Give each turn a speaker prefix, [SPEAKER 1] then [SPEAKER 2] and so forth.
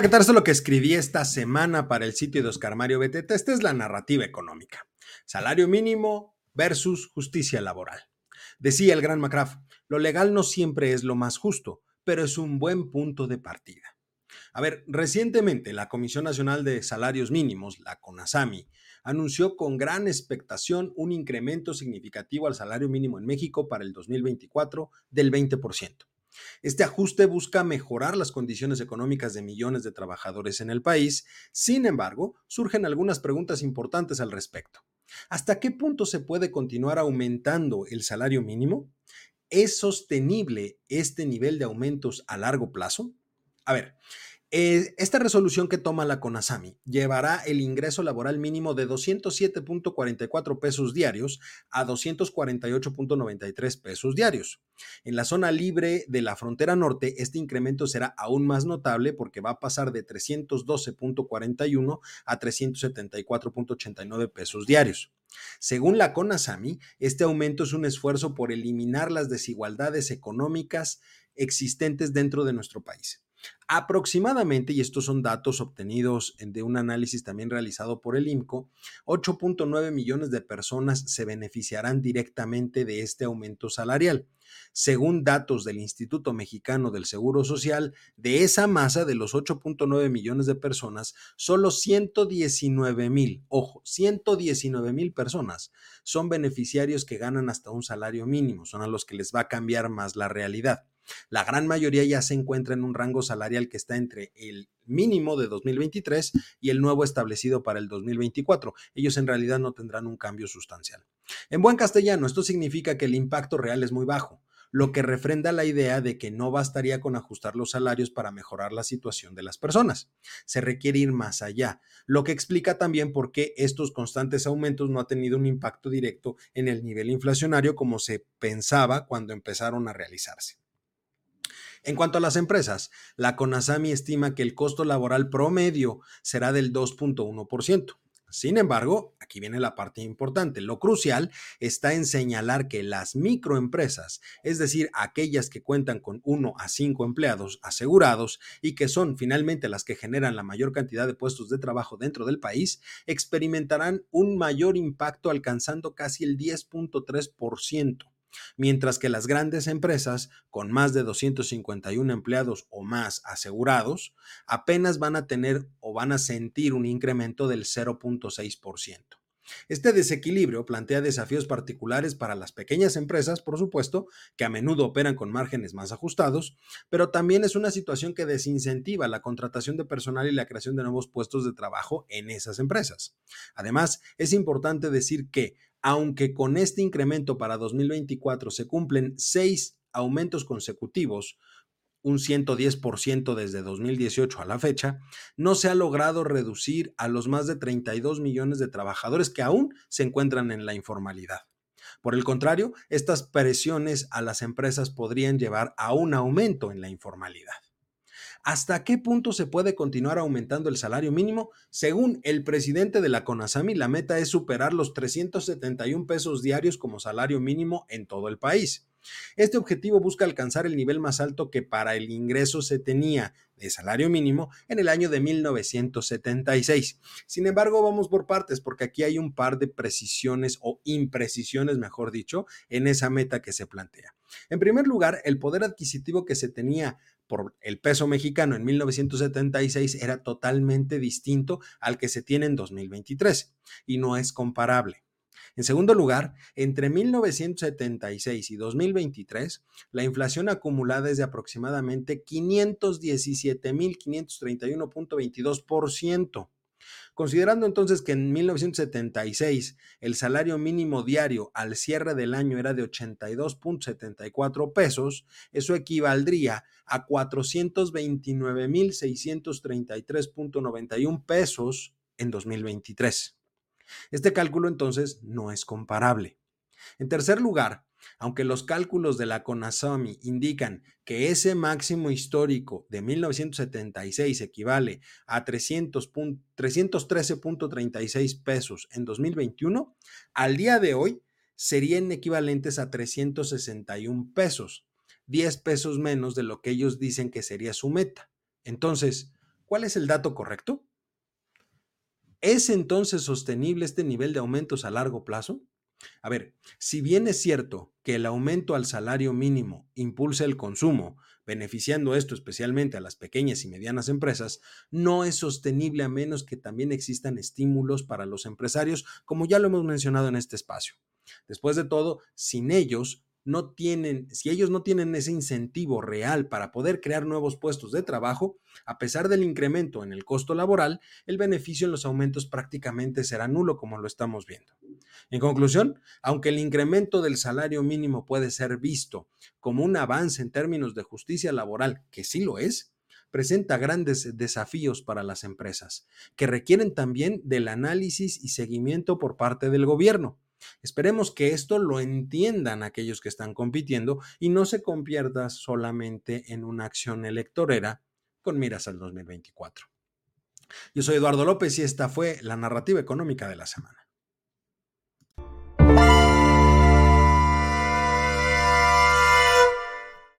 [SPEAKER 1] Hola, ¿qué lo que escribí esta semana para el sitio de Oscar Mario Beteta. Esta es la narrativa económica. Salario mínimo versus justicia laboral. Decía el gran McCraft, lo legal no siempre es lo más justo, pero es un buen punto de partida. A ver, recientemente la Comisión Nacional de Salarios Mínimos, la CONASAMI, anunció con gran expectación un incremento significativo al salario mínimo en México para el 2024 del 20%. Este ajuste busca mejorar las condiciones económicas de millones de trabajadores en el país. Sin embargo, surgen algunas preguntas importantes al respecto. ¿Hasta qué punto se puede continuar aumentando el salario mínimo? ¿Es sostenible este nivel de aumentos a largo plazo? A ver, eh, esta resolución que toma la CONASAMI llevará el ingreso laboral mínimo de 207.44 pesos diarios a 248.93 pesos diarios. En la zona libre de la frontera norte, este incremento será aún más notable porque va a pasar de 312.41 a 374.89 pesos diarios. Según la CONASAMI, este aumento es un esfuerzo por eliminar las desigualdades económicas existentes dentro de nuestro país. Aproximadamente, y estos son datos obtenidos de un análisis también realizado por el IMCO, 8.9 millones de personas se beneficiarán directamente de este aumento salarial. Según datos del Instituto Mexicano del Seguro Social, de esa masa de los 8.9 millones de personas, solo 119 mil, ojo, 119 mil personas son beneficiarios que ganan hasta un salario mínimo, son a los que les va a cambiar más la realidad. La gran mayoría ya se encuentra en un rango salarial que está entre el mínimo de 2023 y el nuevo establecido para el 2024. Ellos en realidad no tendrán un cambio sustancial. En buen castellano, esto significa que el impacto real es muy bajo lo que refrenda la idea de que no bastaría con ajustar los salarios para mejorar la situación de las personas. Se requiere ir más allá, lo que explica también por qué estos constantes aumentos no han tenido un impacto directo en el nivel inflacionario como se pensaba cuando empezaron a realizarse. En cuanto a las empresas, la CONASAMI estima que el costo laboral promedio será del 2.1%. Sin embargo, aquí viene la parte importante. Lo crucial está en señalar que las microempresas, es decir, aquellas que cuentan con uno a cinco empleados asegurados y que son finalmente las que generan la mayor cantidad de puestos de trabajo dentro del país, experimentarán un mayor impacto alcanzando casi el 10.3% mientras que las grandes empresas con más de 251 empleados o más asegurados apenas van a tener o van a sentir un incremento del 0.6%. Este desequilibrio plantea desafíos particulares para las pequeñas empresas, por supuesto, que a menudo operan con márgenes más ajustados, pero también es una situación que desincentiva la contratación de personal y la creación de nuevos puestos de trabajo en esas empresas. Además, es importante decir que, aunque con este incremento para 2024 se cumplen seis aumentos consecutivos, un 110% desde 2018 a la fecha, no se ha logrado reducir a los más de 32 millones de trabajadores que aún se encuentran en la informalidad. Por el contrario, estas presiones a las empresas podrían llevar a un aumento en la informalidad. ¿Hasta qué punto se puede continuar aumentando el salario mínimo? Según el presidente de la CONASAMI, la meta es superar los 371 pesos diarios como salario mínimo en todo el país. Este objetivo busca alcanzar el nivel más alto que para el ingreso se tenía de salario mínimo en el año de 1976. Sin embargo, vamos por partes porque aquí hay un par de precisiones o imprecisiones, mejor dicho, en esa meta que se plantea. En primer lugar, el poder adquisitivo que se tenía por el peso mexicano en 1976 era totalmente distinto al que se tiene en 2023 y no es comparable. En segundo lugar, entre 1976 y 2023, la inflación acumulada es de aproximadamente 517.531.22%. Considerando entonces que en 1976 el salario mínimo diario al cierre del año era de 82.74 pesos, eso equivaldría a 429.633.91 pesos en 2023. Este cálculo entonces no es comparable. En tercer lugar, aunque los cálculos de la CONASAMI indican que ese máximo histórico de 1976 equivale a 313.36 pesos en 2021, al día de hoy serían equivalentes a 361 pesos, 10 pesos menos de lo que ellos dicen que sería su meta. Entonces, ¿Cuál es el dato correcto? ¿Es entonces sostenible este nivel de aumentos a largo plazo? A ver, si bien es cierto que el aumento al salario mínimo impulsa el consumo, beneficiando esto especialmente a las pequeñas y medianas empresas, no es sostenible a menos que también existan estímulos para los empresarios, como ya lo hemos mencionado en este espacio. Después de todo, sin ellos, no tienen, si ellos no tienen ese incentivo real para poder crear nuevos puestos de trabajo, a pesar del incremento en el costo laboral, el beneficio en los aumentos prácticamente será nulo, como lo estamos viendo. En conclusión, aunque el incremento del salario mínimo puede ser visto como un avance en términos de justicia laboral, que sí lo es, presenta grandes desafíos para las empresas, que requieren también del análisis y seguimiento por parte del gobierno Esperemos que esto lo entiendan aquellos que están compitiendo y no se convierta solamente en una acción electorera con miras al 2024. Yo soy Eduardo López y esta fue la narrativa económica de la semana.